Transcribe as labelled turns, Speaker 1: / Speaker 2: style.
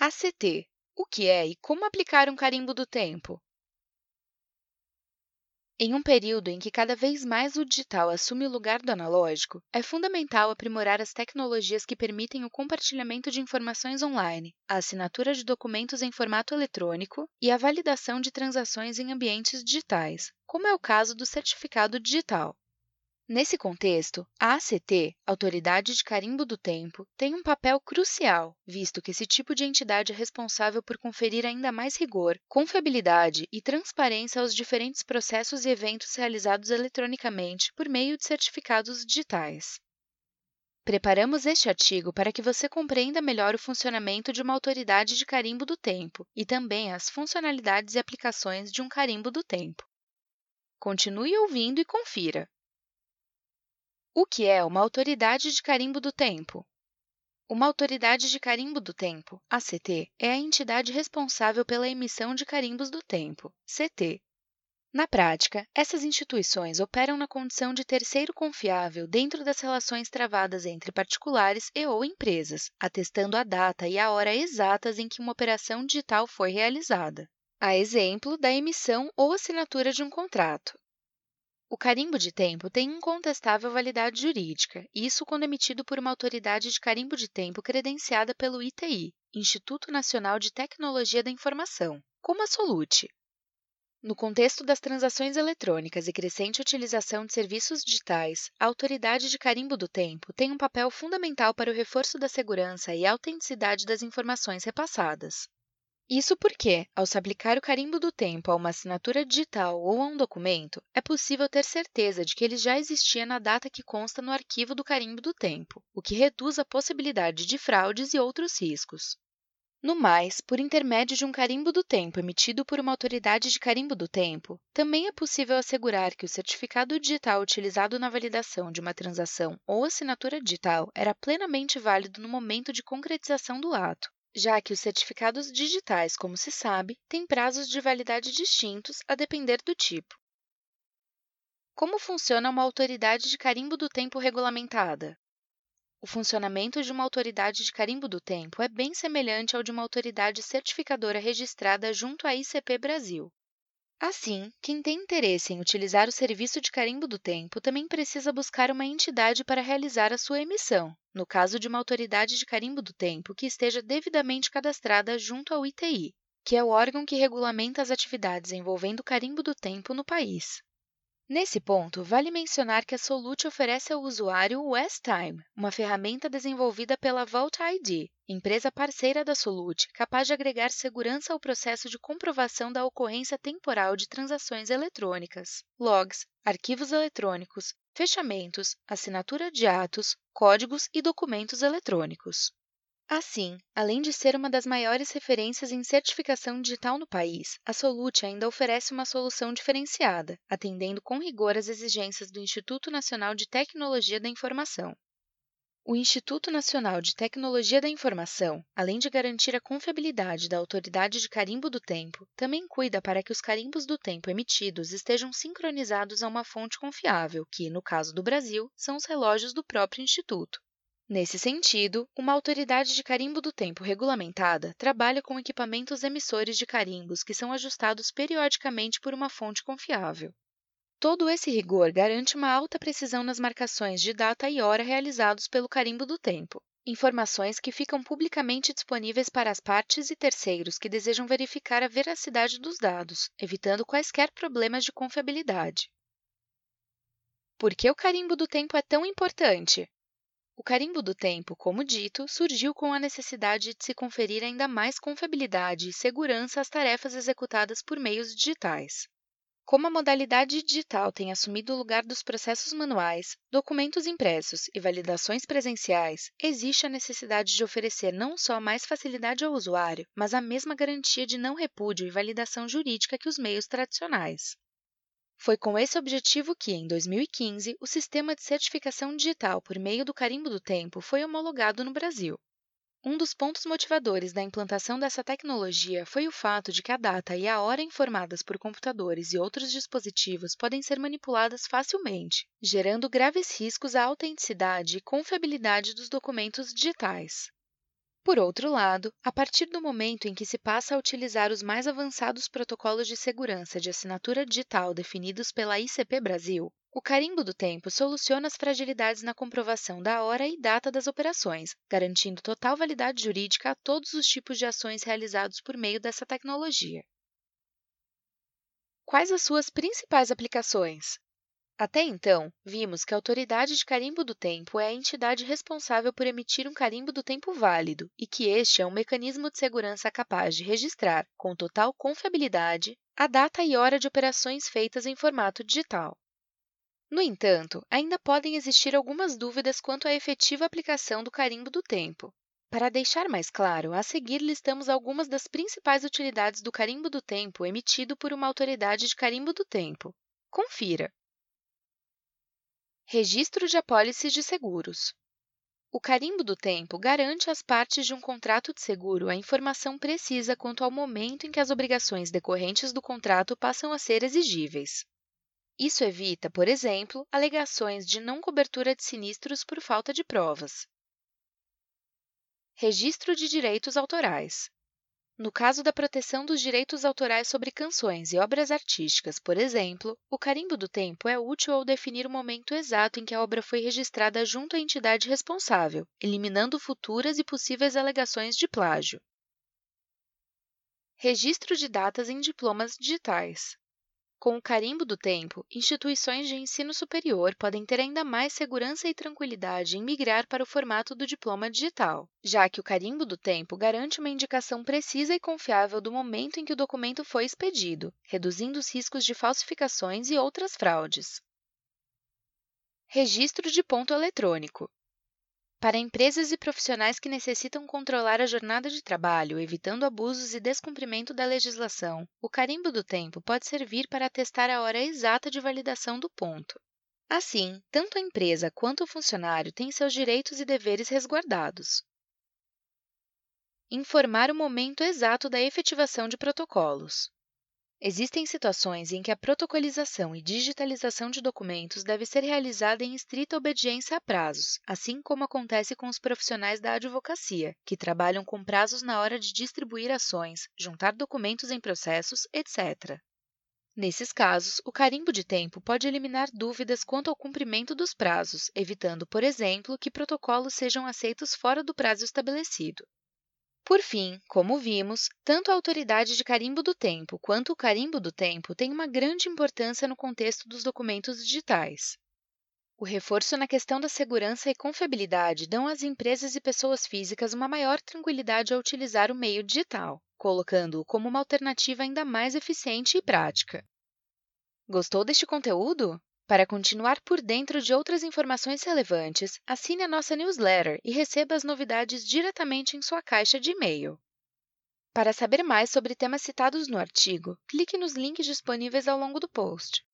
Speaker 1: ACT. O que é e como aplicar um carimbo do tempo? Em um período em que cada vez mais o digital assume o lugar do analógico, é fundamental aprimorar as tecnologias que permitem o compartilhamento de informações online, a assinatura de documentos em formato eletrônico e a validação de transações em ambientes digitais, como é o caso do certificado digital. Nesse contexto, a ACT, Autoridade de Carimbo do Tempo, tem um papel crucial, visto que esse tipo de entidade é responsável por conferir ainda mais rigor, confiabilidade e transparência aos diferentes processos e eventos realizados eletronicamente por meio de certificados digitais. Preparamos este artigo para que você compreenda melhor o funcionamento de uma autoridade de carimbo do tempo e também as funcionalidades e aplicações de um carimbo do tempo. Continue ouvindo e confira. O que é uma autoridade de carimbo do tempo? Uma autoridade de carimbo do tempo, ACT, é a entidade responsável pela emissão de carimbos do tempo, CT. Na prática, essas instituições operam na condição de terceiro confiável dentro das relações travadas entre particulares e ou empresas, atestando a data e a hora exatas em que uma operação digital foi realizada. A exemplo da emissão ou assinatura de um contrato. O carimbo de tempo tem incontestável validade jurídica, isso quando emitido por uma autoridade de carimbo de tempo credenciada pelo ITI, Instituto Nacional de Tecnologia da Informação, como a Solute. No contexto das transações eletrônicas e crescente utilização de serviços digitais, a autoridade de carimbo do tempo tem um papel fundamental para o reforço da segurança e autenticidade das informações repassadas. Isso porque, ao se aplicar o carimbo do tempo a uma assinatura digital ou a um documento, é possível ter certeza de que ele já existia na data que consta no arquivo do carimbo do tempo, o que reduz a possibilidade de fraudes e outros riscos. No mais, por intermédio de um carimbo do tempo emitido por uma autoridade de carimbo do tempo, também é possível assegurar que o certificado digital utilizado na validação de uma transação ou assinatura digital era plenamente válido no momento de concretização do ato, já que os certificados digitais, como se sabe, têm prazos de validade distintos a depender do tipo. Como funciona uma autoridade de carimbo do tempo regulamentada? O funcionamento de uma autoridade de carimbo do tempo é bem semelhante ao de uma autoridade certificadora registrada junto à ICP Brasil. Assim, quem tem interesse em utilizar o serviço de carimbo do tempo também precisa buscar uma entidade para realizar a sua emissão, no caso de uma autoridade de carimbo do tempo que esteja devidamente cadastrada junto ao ITI, que é o órgão que regulamenta as atividades envolvendo carimbo do tempo no país. Nesse ponto, vale mencionar que a Solute oferece ao usuário o S-Time, uma ferramenta desenvolvida pela Vault ID, empresa parceira da Solute, capaz de agregar segurança ao processo de comprovação da ocorrência temporal de transações eletrônicas, logs, arquivos eletrônicos, fechamentos, assinatura de atos, códigos e documentos eletrônicos. Assim, além de ser uma das maiores referências em certificação digital no país, a Solute ainda oferece uma solução diferenciada, atendendo com rigor às exigências do Instituto Nacional de Tecnologia da Informação. O Instituto Nacional de Tecnologia da Informação, além de garantir a confiabilidade da autoridade de carimbo do tempo, também cuida para que os carimbos do tempo emitidos estejam sincronizados a uma fonte confiável, que, no caso do Brasil, são os relógios do próprio Instituto. Nesse sentido, uma autoridade de carimbo do tempo regulamentada trabalha com equipamentos emissores de carimbos que são ajustados periodicamente por uma fonte confiável. Todo esse rigor garante uma alta precisão nas marcações de data e hora realizados pelo carimbo do tempo, informações que ficam publicamente disponíveis para as partes e terceiros que desejam verificar a veracidade dos dados, evitando quaisquer problemas de confiabilidade. Por que o carimbo do tempo é tão importante? O carimbo do tempo, como dito, surgiu com a necessidade de se conferir ainda mais confiabilidade e segurança às tarefas executadas por meios digitais. Como a modalidade digital tem assumido o lugar dos processos manuais, documentos impressos e validações presenciais, existe a necessidade de oferecer não só mais facilidade ao usuário, mas a mesma garantia de não repúdio e validação jurídica que os meios tradicionais. Foi com esse objetivo que, em 2015, o sistema de certificação digital por meio do carimbo do tempo foi homologado no Brasil. Um dos pontos motivadores da implantação dessa tecnologia foi o fato de que a data e a hora informadas por computadores e outros dispositivos podem ser manipuladas facilmente, gerando graves riscos à autenticidade e confiabilidade dos documentos digitais. Por outro lado, a partir do momento em que se passa a utilizar os mais avançados protocolos de segurança de assinatura digital definidos pela ICP Brasil, o carimbo do tempo soluciona as fragilidades na comprovação da hora e data das operações, garantindo total validade jurídica a todos os tipos de ações realizados por meio dessa tecnologia. Quais as suas principais aplicações? Até então, vimos que a Autoridade de Carimbo do Tempo é a entidade responsável por emitir um carimbo do tempo válido e que este é um mecanismo de segurança capaz de registrar, com total confiabilidade, a data e hora de operações feitas em formato digital. No entanto, ainda podem existir algumas dúvidas quanto à efetiva aplicação do carimbo do tempo. Para deixar mais claro, a seguir listamos algumas das principais utilidades do carimbo do tempo emitido por uma autoridade de carimbo do tempo. Confira! Registro de apólices de seguros. O carimbo do tempo garante às partes de um contrato de seguro a informação precisa quanto ao momento em que as obrigações decorrentes do contrato passam a ser exigíveis. Isso evita, por exemplo, alegações de não cobertura de sinistros por falta de provas. Registro de direitos autorais. No caso da proteção dos direitos autorais sobre canções e obras artísticas, por exemplo, o carimbo do tempo é útil ao definir o momento exato em que a obra foi registrada junto à entidade responsável, eliminando futuras e possíveis alegações de plágio. Registro de datas em diplomas digitais. Com o carimbo do tempo, instituições de ensino superior podem ter ainda mais segurança e tranquilidade em migrar para o formato do diploma digital, já que o carimbo do tempo garante uma indicação precisa e confiável do momento em que o documento foi expedido, reduzindo os riscos de falsificações e outras fraudes. Registro de ponto eletrônico. Para empresas e profissionais que necessitam controlar a jornada de trabalho, evitando abusos e descumprimento da legislação, o carimbo do tempo pode servir para atestar a hora exata de validação do ponto. Assim, tanto a empresa quanto o funcionário têm seus direitos e deveres resguardados. Informar o momento exato da efetivação de protocolos. Existem situações em que a protocolização e digitalização de documentos deve ser realizada em estrita obediência a prazos, assim como acontece com os profissionais da advocacia, que trabalham com prazos na hora de distribuir ações, juntar documentos em processos, etc. Nesses casos, o carimbo de tempo pode eliminar dúvidas quanto ao cumprimento dos prazos, evitando, por exemplo, que protocolos sejam aceitos fora do prazo estabelecido. Por fim, como vimos, tanto a autoridade de carimbo do tempo quanto o carimbo do tempo têm uma grande importância no contexto dos documentos digitais. O reforço na questão da segurança e confiabilidade dão às empresas e pessoas físicas uma maior tranquilidade ao utilizar o meio digital, colocando-o como uma alternativa ainda mais eficiente e prática. Gostou deste conteúdo? Para continuar por dentro de outras informações relevantes, assine a nossa newsletter e receba as novidades diretamente em sua caixa de e-mail. Para saber mais sobre temas citados no artigo, clique nos links disponíveis ao longo do post.